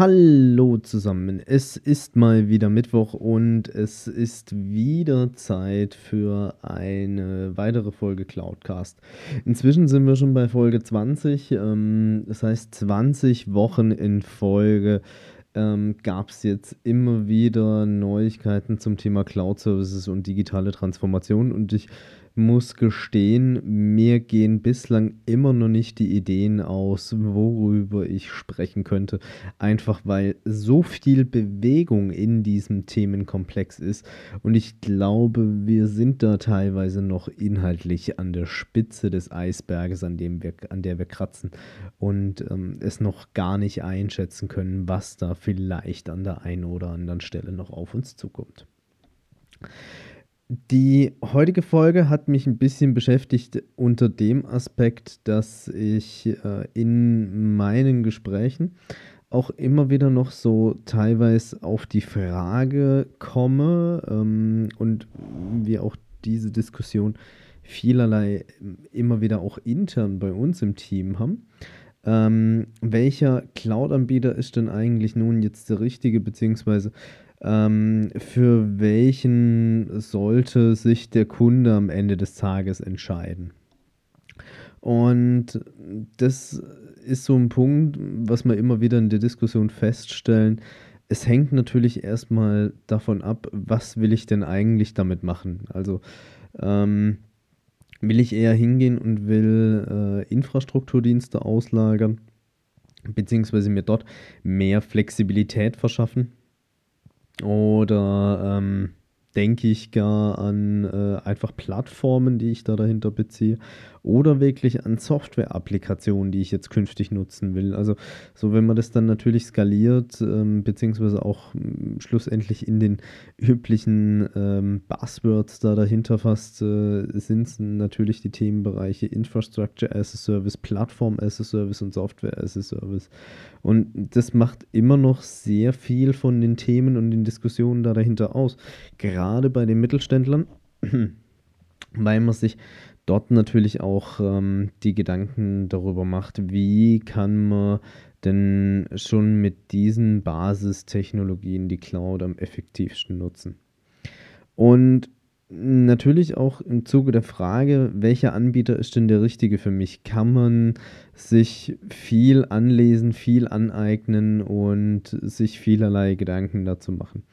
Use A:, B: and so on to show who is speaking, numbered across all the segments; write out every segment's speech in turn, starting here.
A: Hallo zusammen, es ist mal wieder Mittwoch und es ist wieder Zeit für eine weitere Folge Cloudcast. Inzwischen sind wir schon bei Folge 20, ähm, das heißt 20 Wochen in Folge ähm, gab es jetzt immer wieder Neuigkeiten zum Thema Cloud Services und digitale Transformation und ich muss gestehen, mir gehen bislang immer noch nicht die Ideen aus, worüber ich sprechen könnte. Einfach weil so viel Bewegung in diesem Themenkomplex ist. Und ich glaube, wir sind da teilweise noch inhaltlich an der Spitze des Eisberges, an, dem wir, an der wir kratzen. Und ähm, es noch gar nicht einschätzen können, was da vielleicht an der einen oder anderen Stelle noch auf uns zukommt. Die heutige Folge hat mich ein bisschen beschäftigt unter dem Aspekt, dass ich äh, in meinen Gesprächen auch immer wieder noch so teilweise auf die Frage komme ähm, und wir auch diese Diskussion vielerlei immer wieder auch intern bei uns im Team haben. Ähm, welcher Cloud-Anbieter ist denn eigentlich nun jetzt der richtige, beziehungsweise ähm, für welchen sollte sich der Kunde am Ende des Tages entscheiden. Und das ist so ein Punkt, was wir immer wieder in der Diskussion feststellen. Es hängt natürlich erstmal davon ab, was will ich denn eigentlich damit machen. Also ähm, will ich eher hingehen und will äh, Infrastrukturdienste auslagern, beziehungsweise mir dort mehr Flexibilität verschaffen oder ähm, denke ich gar an äh, einfach Plattformen, die ich da dahinter beziehe oder wirklich an Software-Applikationen, die ich jetzt künftig nutzen will. Also so, wenn man das dann natürlich skaliert, ähm, beziehungsweise auch ähm, schlussendlich in den üblichen ähm, Buzzwords da dahinter fasst, äh, sind natürlich die Themenbereiche Infrastructure as a Service, Plattform as a Service und Software as a Service. Und das macht immer noch sehr viel von den Themen und den Diskussionen da dahinter aus. Gerade bei den Mittelständlern, weil man sich dort natürlich auch ähm, die Gedanken darüber macht, wie kann man denn schon mit diesen Basistechnologien die Cloud am effektivsten nutzen. Und natürlich auch im Zuge der Frage, welcher Anbieter ist denn der richtige für mich? Kann man sich viel anlesen, viel aneignen und sich vielerlei Gedanken dazu machen?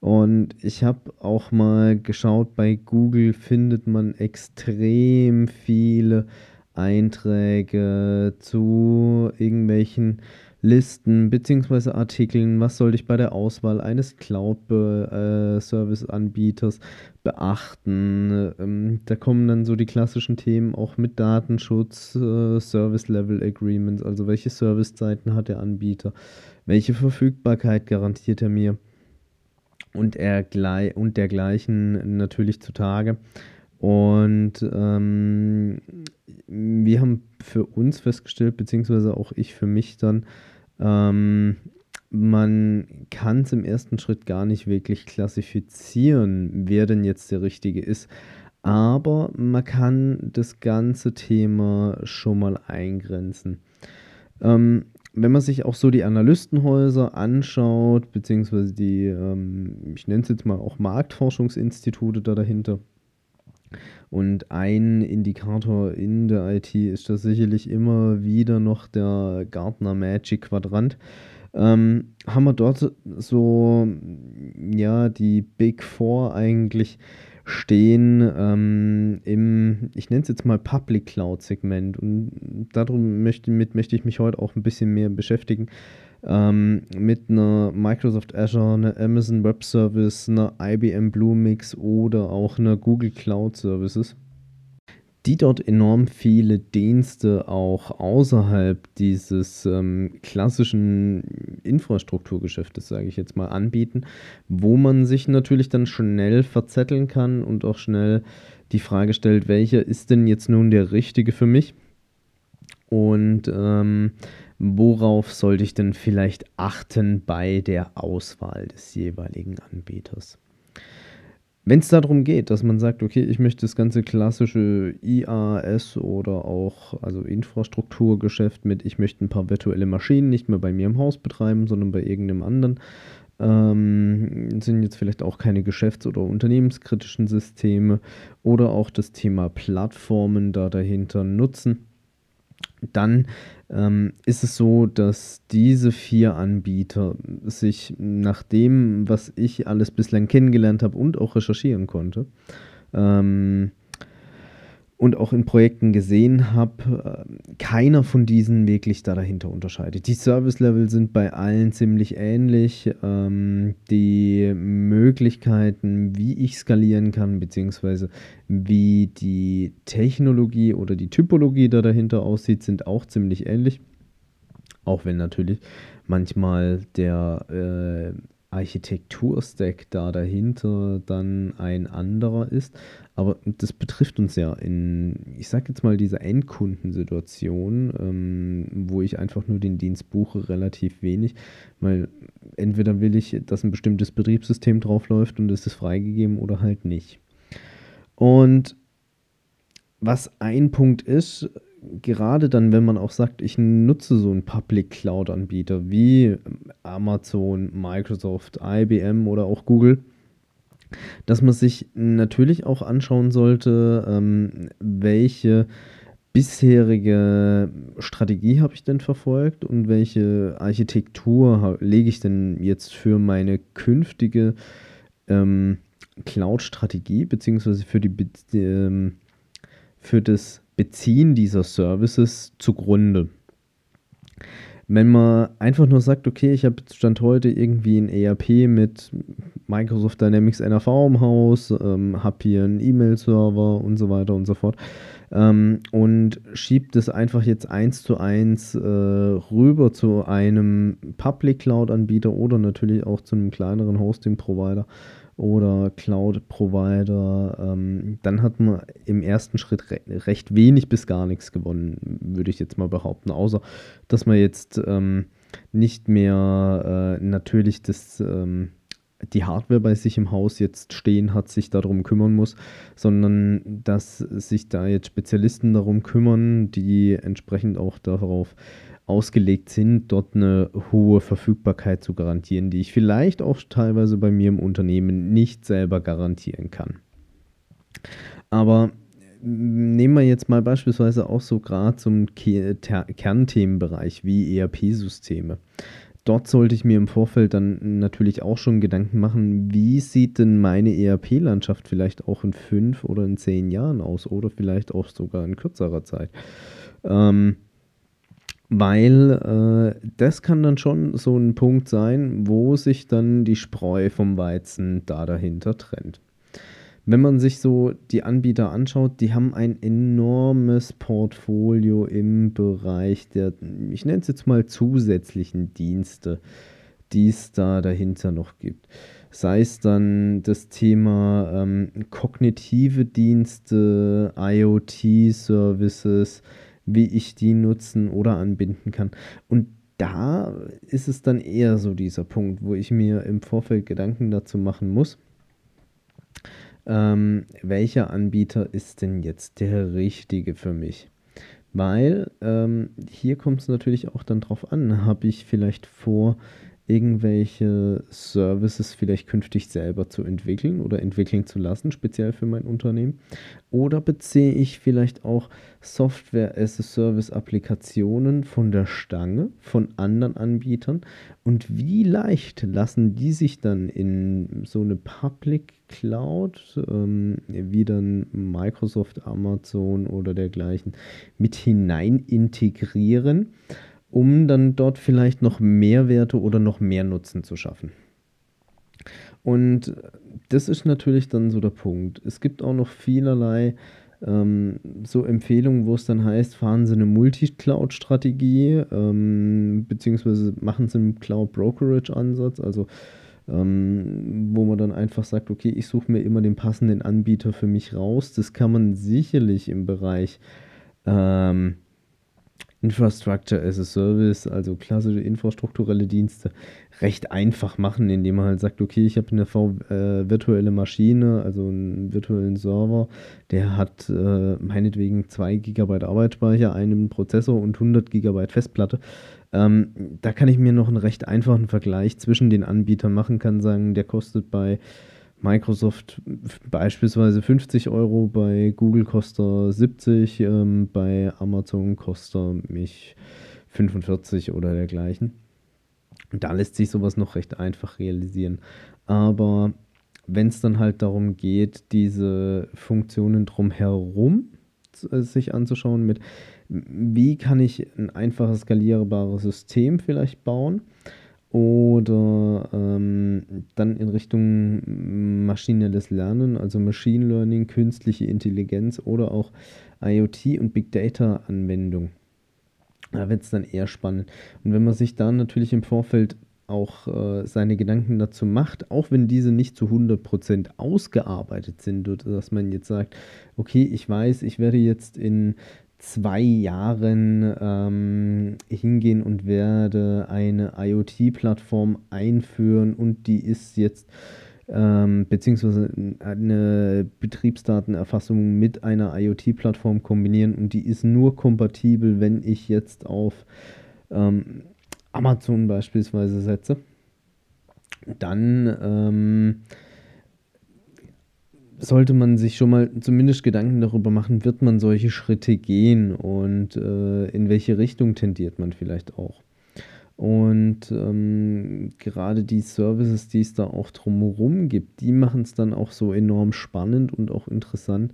A: Und ich habe auch mal geschaut, bei Google findet man extrem viele Einträge zu irgendwelchen Listen bzw. Artikeln, was sollte ich bei der Auswahl eines Cloud-Service-Anbieters äh, beachten. Ähm, da kommen dann so die klassischen Themen auch mit Datenschutz, äh, Service-Level-Agreements, also welche Servicezeiten hat der Anbieter, welche Verfügbarkeit garantiert er mir und, er, und dergleichen natürlich zutage. Und ähm, wir haben für uns festgestellt, beziehungsweise auch ich für mich dann, ähm, man kann es im ersten Schritt gar nicht wirklich klassifizieren, wer denn jetzt der Richtige ist. Aber man kann das ganze Thema schon mal eingrenzen. Ähm, wenn man sich auch so die Analystenhäuser anschaut, beziehungsweise die, ähm, ich nenne es jetzt mal auch Marktforschungsinstitute da dahinter, und ein Indikator in der IT ist da sicherlich immer wieder noch der Gartner Magic Quadrant. Ähm, haben wir dort so, ja, die Big Four eigentlich stehen ähm, im, ich nenne es jetzt mal Public Cloud Segment und darum möchte, mit möchte ich mich heute auch ein bisschen mehr beschäftigen. Ähm, mit einer Microsoft Azure, einer Amazon Web Service, einer IBM Bluemix oder auch einer Google Cloud Services. Die dort enorm viele Dienste auch außerhalb dieses ähm, klassischen Infrastrukturgeschäftes, sage ich jetzt mal, anbieten, wo man sich natürlich dann schnell verzetteln kann und auch schnell die Frage stellt, welcher ist denn jetzt nun der richtige für mich? Und ähm, worauf sollte ich denn vielleicht achten bei der Auswahl des jeweiligen Anbieters? Wenn es darum geht, dass man sagt, okay, ich möchte das ganze klassische IaaS oder auch also Infrastrukturgeschäft mit, ich möchte ein paar virtuelle Maschinen nicht mehr bei mir im Haus betreiben, sondern bei irgendeinem anderen, ähm, sind jetzt vielleicht auch keine geschäfts- oder unternehmenskritischen Systeme oder auch das Thema Plattformen da dahinter nutzen dann ähm, ist es so, dass diese vier Anbieter sich nach dem, was ich alles bislang kennengelernt habe und auch recherchieren konnte, ähm, und auch in Projekten gesehen habe, äh, keiner von diesen wirklich da dahinter unterscheidet. Die Service-Level sind bei allen ziemlich ähnlich. Ähm, die Möglichkeiten, wie ich skalieren kann, beziehungsweise wie die Technologie oder die Typologie da dahinter aussieht, sind auch ziemlich ähnlich. Auch wenn natürlich manchmal der äh, Architekturstack da dahinter dann ein anderer ist. Aber das betrifft uns ja in, ich sag jetzt mal, dieser Endkundensituation, ähm, wo ich einfach nur den Dienst buche, relativ wenig. Weil entweder will ich, dass ein bestimmtes Betriebssystem draufläuft und es ist freigegeben oder halt nicht. Und was ein Punkt ist, gerade dann, wenn man auch sagt, ich nutze so einen Public Cloud Anbieter wie Amazon, Microsoft, IBM oder auch Google, dass man sich natürlich auch anschauen sollte, ähm, welche bisherige Strategie habe ich denn verfolgt und welche Architektur lege ich denn jetzt für meine künftige ähm, Cloud-Strategie beziehungsweise für die ähm, für das Beziehen dieser Services zugrunde. Wenn man einfach nur sagt, okay, ich habe Stand heute irgendwie ein ERP mit Microsoft Dynamics NRV im Haus, ähm, habe hier einen E-Mail-Server und so weiter und so fort ähm, und schiebt es einfach jetzt eins zu eins äh, rüber zu einem Public Cloud-Anbieter oder natürlich auch zu einem kleineren Hosting-Provider oder Cloud-Provider, ähm, dann hat man im ersten Schritt re recht wenig bis gar nichts gewonnen, würde ich jetzt mal behaupten. Außer, dass man jetzt ähm, nicht mehr äh, natürlich das, ähm, die Hardware bei sich im Haus jetzt stehen hat, sich darum kümmern muss, sondern dass sich da jetzt Spezialisten darum kümmern, die entsprechend auch darauf ausgelegt sind, dort eine hohe Verfügbarkeit zu garantieren, die ich vielleicht auch teilweise bei mir im Unternehmen nicht selber garantieren kann. Aber nehmen wir jetzt mal beispielsweise auch so gerade zum Kernthemenbereich wie ERP-Systeme. Dort sollte ich mir im Vorfeld dann natürlich auch schon Gedanken machen, wie sieht denn meine ERP-Landschaft vielleicht auch in fünf oder in zehn Jahren aus oder vielleicht auch sogar in kürzerer Zeit. Ähm, weil äh, das kann dann schon so ein Punkt sein, wo sich dann die Spreu vom Weizen da dahinter trennt. Wenn man sich so die Anbieter anschaut, die haben ein enormes Portfolio im Bereich der, ich nenne es jetzt mal zusätzlichen Dienste, die es da dahinter noch gibt. Sei es dann das Thema ähm, kognitive Dienste, IoT-Services, wie ich die nutzen oder anbinden kann. Und da ist es dann eher so dieser Punkt, wo ich mir im Vorfeld Gedanken dazu machen muss, ähm, welcher Anbieter ist denn jetzt der richtige für mich? Weil ähm, hier kommt es natürlich auch dann drauf an, habe ich vielleicht vor, irgendwelche Services vielleicht künftig selber zu entwickeln oder entwickeln zu lassen, speziell für mein Unternehmen? Oder beziehe ich vielleicht auch Software-as-a-Service-Applikationen von der Stange, von anderen Anbietern? Und wie leicht lassen die sich dann in so eine Public Cloud, ähm, wie dann Microsoft, Amazon oder dergleichen, mit hinein integrieren? Um dann dort vielleicht noch Mehrwerte oder noch mehr Nutzen zu schaffen. Und das ist natürlich dann so der Punkt. Es gibt auch noch vielerlei ähm, so Empfehlungen, wo es dann heißt, fahren Sie eine Multi-Cloud-Strategie, ähm, beziehungsweise machen Sie einen Cloud-Brokerage-Ansatz, also ähm, wo man dann einfach sagt, okay, ich suche mir immer den passenden Anbieter für mich raus. Das kann man sicherlich im Bereich ähm, Infrastructure as a Service, also klassische infrastrukturelle Dienste, recht einfach machen, indem man halt sagt, okay, ich habe eine v äh, virtuelle Maschine, also einen virtuellen Server, der hat äh, meinetwegen 2 GB Arbeitsspeicher, einen Prozessor und 100 GB Festplatte. Ähm, da kann ich mir noch einen recht einfachen Vergleich zwischen den Anbietern machen, kann sagen, der kostet bei Microsoft beispielsweise 50 Euro, bei Google kostet er 70, ähm, bei Amazon kostet mich 45 oder dergleichen. Da lässt sich sowas noch recht einfach realisieren. Aber wenn es dann halt darum geht, diese Funktionen drumherum äh, sich anzuschauen, mit wie kann ich ein einfaches skalierbares System vielleicht bauen, oder ähm, dann in Richtung maschinelles Lernen, also Machine Learning, künstliche Intelligenz oder auch IoT und Big Data Anwendung. Da wird es dann eher spannend. Und wenn man sich dann natürlich im Vorfeld auch äh, seine Gedanken dazu macht, auch wenn diese nicht zu 100% ausgearbeitet sind, dass man jetzt sagt, okay, ich weiß, ich werde jetzt in zwei Jahren ähm, hingehen und werde eine IoT-Plattform einführen und die ist jetzt ähm, beziehungsweise eine Betriebsdatenerfassung mit einer IoT-Plattform kombinieren und die ist nur kompatibel, wenn ich jetzt auf ähm, Amazon beispielsweise setze. Dann ähm, sollte man sich schon mal zumindest Gedanken darüber machen, wird man solche Schritte gehen und äh, in welche Richtung tendiert man vielleicht auch. Und ähm, gerade die Services, die es da auch drumherum gibt, die machen es dann auch so enorm spannend und auch interessant,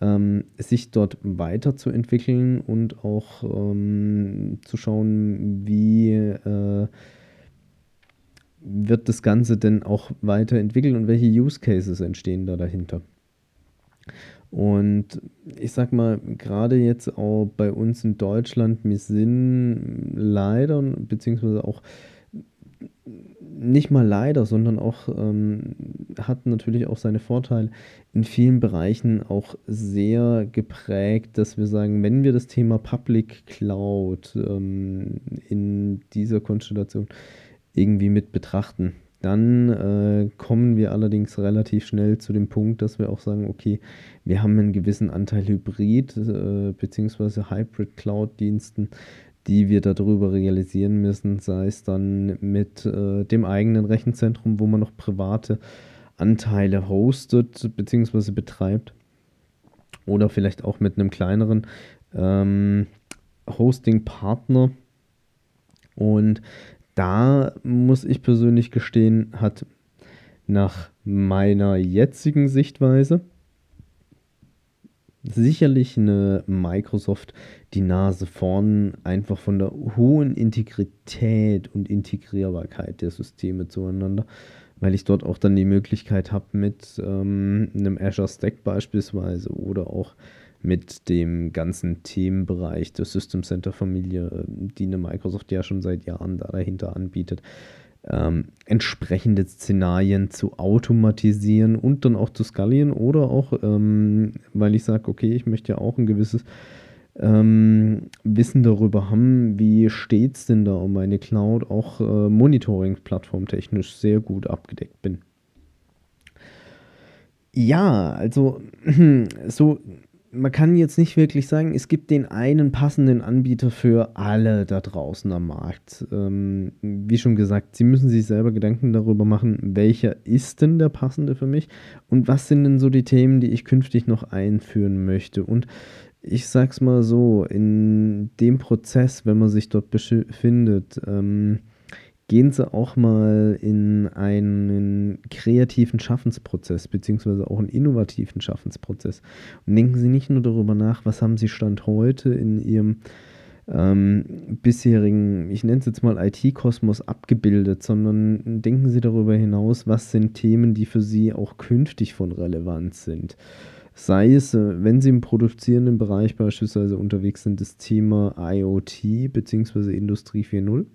A: ähm, sich dort weiterzuentwickeln und auch ähm, zu schauen, wie äh, wird das Ganze denn auch weiterentwickelt und welche Use Cases entstehen da dahinter? Und ich sag mal, gerade jetzt auch bei uns in Deutschland, wir sind leider, beziehungsweise auch nicht mal leider, sondern auch ähm, hat natürlich auch seine Vorteile in vielen Bereichen auch sehr geprägt, dass wir sagen, wenn wir das Thema Public Cloud ähm, in dieser Konstellation irgendwie mit betrachten. Dann äh, kommen wir allerdings relativ schnell zu dem Punkt, dass wir auch sagen, okay, wir haben einen gewissen Anteil Hybrid äh, bzw. Hybrid Cloud-Diensten, die wir darüber realisieren müssen, sei es dann mit äh, dem eigenen Rechenzentrum, wo man noch private Anteile hostet bzw. betreibt oder vielleicht auch mit einem kleineren ähm, Hosting-Partner. Und da muss ich persönlich gestehen, hat nach meiner jetzigen Sichtweise sicherlich eine Microsoft die Nase vorn, einfach von der hohen Integrität und Integrierbarkeit der Systeme zueinander, weil ich dort auch dann die Möglichkeit habe, mit ähm, einem Azure Stack beispielsweise oder auch mit dem ganzen Themenbereich der System Center Familie, die eine Microsoft ja schon seit Jahren da dahinter anbietet, ähm, entsprechende Szenarien zu automatisieren und dann auch zu skalieren oder auch, ähm, weil ich sage, okay, ich möchte ja auch ein gewisses ähm, Wissen darüber haben, wie steht es denn da um meine Cloud, auch äh, Monitoring-Plattform technisch sehr gut abgedeckt bin. Ja, also so man kann jetzt nicht wirklich sagen, es gibt den einen passenden Anbieter für alle da draußen am Markt. Ähm, wie schon gesagt, Sie müssen sich selber Gedanken darüber machen, welcher ist denn der passende für mich und was sind denn so die Themen, die ich künftig noch einführen möchte. Und ich sag's mal so, in dem Prozess, wenn man sich dort befindet, ähm, gehen Sie auch mal in einen kreativen Schaffensprozess, beziehungsweise auch einen innovativen Schaffensprozess. Und denken Sie nicht nur darüber nach, was haben Sie Stand heute in Ihrem ähm, bisherigen, ich nenne es jetzt mal IT-Kosmos abgebildet, sondern denken Sie darüber hinaus, was sind Themen, die für Sie auch künftig von Relevanz sind. Sei es, äh, wenn Sie im produzierenden Bereich beispielsweise unterwegs sind, das Thema IoT bzw. Industrie 4.0.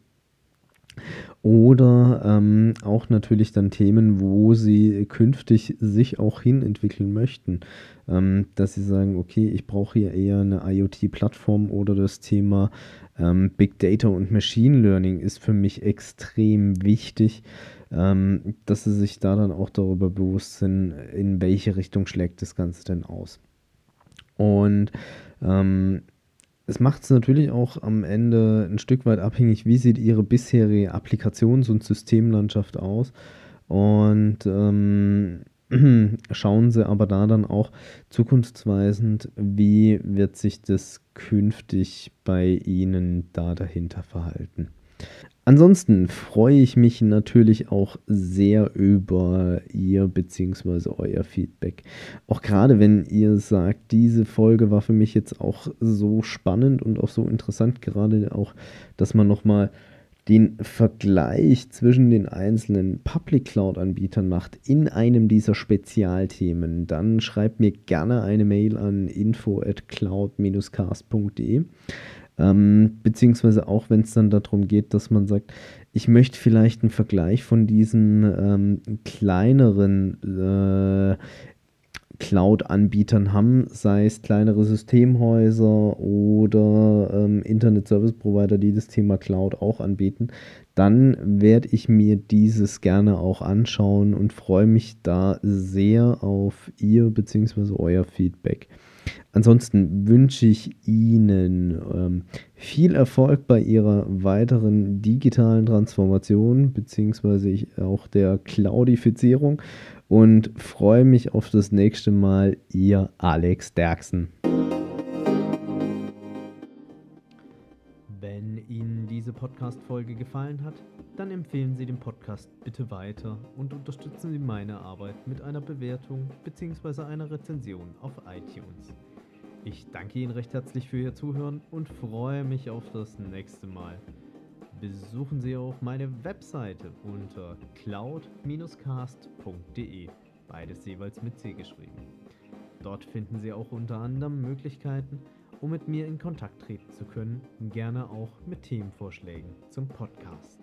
A: Oder ähm, auch natürlich dann Themen, wo sie künftig sich auch hin entwickeln möchten. Ähm, dass sie sagen, okay, ich brauche hier eher eine IoT-Plattform oder das Thema ähm, Big Data und Machine Learning ist für mich extrem wichtig, ähm, dass sie sich da dann auch darüber bewusst sind, in welche Richtung schlägt das Ganze denn aus. Und ähm, es macht es natürlich auch am Ende ein Stück weit abhängig, wie sieht Ihre bisherige Applikations- und Systemlandschaft aus. Und ähm, schauen Sie aber da dann auch zukunftsweisend, wie wird sich das künftig bei Ihnen da dahinter verhalten. Ansonsten freue ich mich natürlich auch sehr über Ihr bzw. euer Feedback. Auch gerade wenn ihr sagt, diese Folge war für mich jetzt auch so spannend und auch so interessant, gerade auch, dass man nochmal den Vergleich zwischen den einzelnen Public Cloud-Anbietern macht in einem dieser Spezialthemen, dann schreibt mir gerne eine Mail an info at cloud-cast.de. Ähm, beziehungsweise auch, wenn es dann darum geht, dass man sagt, ich möchte vielleicht einen Vergleich von diesen ähm, kleineren äh, Cloud-Anbietern haben, sei es kleinere Systemhäuser oder ähm, Internet-Service-Provider, die das Thema Cloud auch anbieten, dann werde ich mir dieses gerne auch anschauen und freue mich da sehr auf Ihr bzw. euer Feedback. Ansonsten wünsche ich Ihnen ähm, viel Erfolg bei Ihrer weiteren digitalen Transformation beziehungsweise auch der Cloudifizierung und freue mich auf das nächste Mal. Ihr Alex Derksen. Podcast-Folge gefallen hat, dann empfehlen Sie den Podcast bitte weiter und unterstützen Sie meine Arbeit mit einer Bewertung bzw. einer Rezension auf iTunes. Ich danke Ihnen recht herzlich für Ihr Zuhören und freue mich auf das nächste Mal. Besuchen Sie auch meine Webseite unter cloud-cast.de, beides jeweils mit C geschrieben. Dort finden Sie auch unter anderem Möglichkeiten, um mit mir in Kontakt treten zu können, gerne auch mit Themenvorschlägen zum Podcast.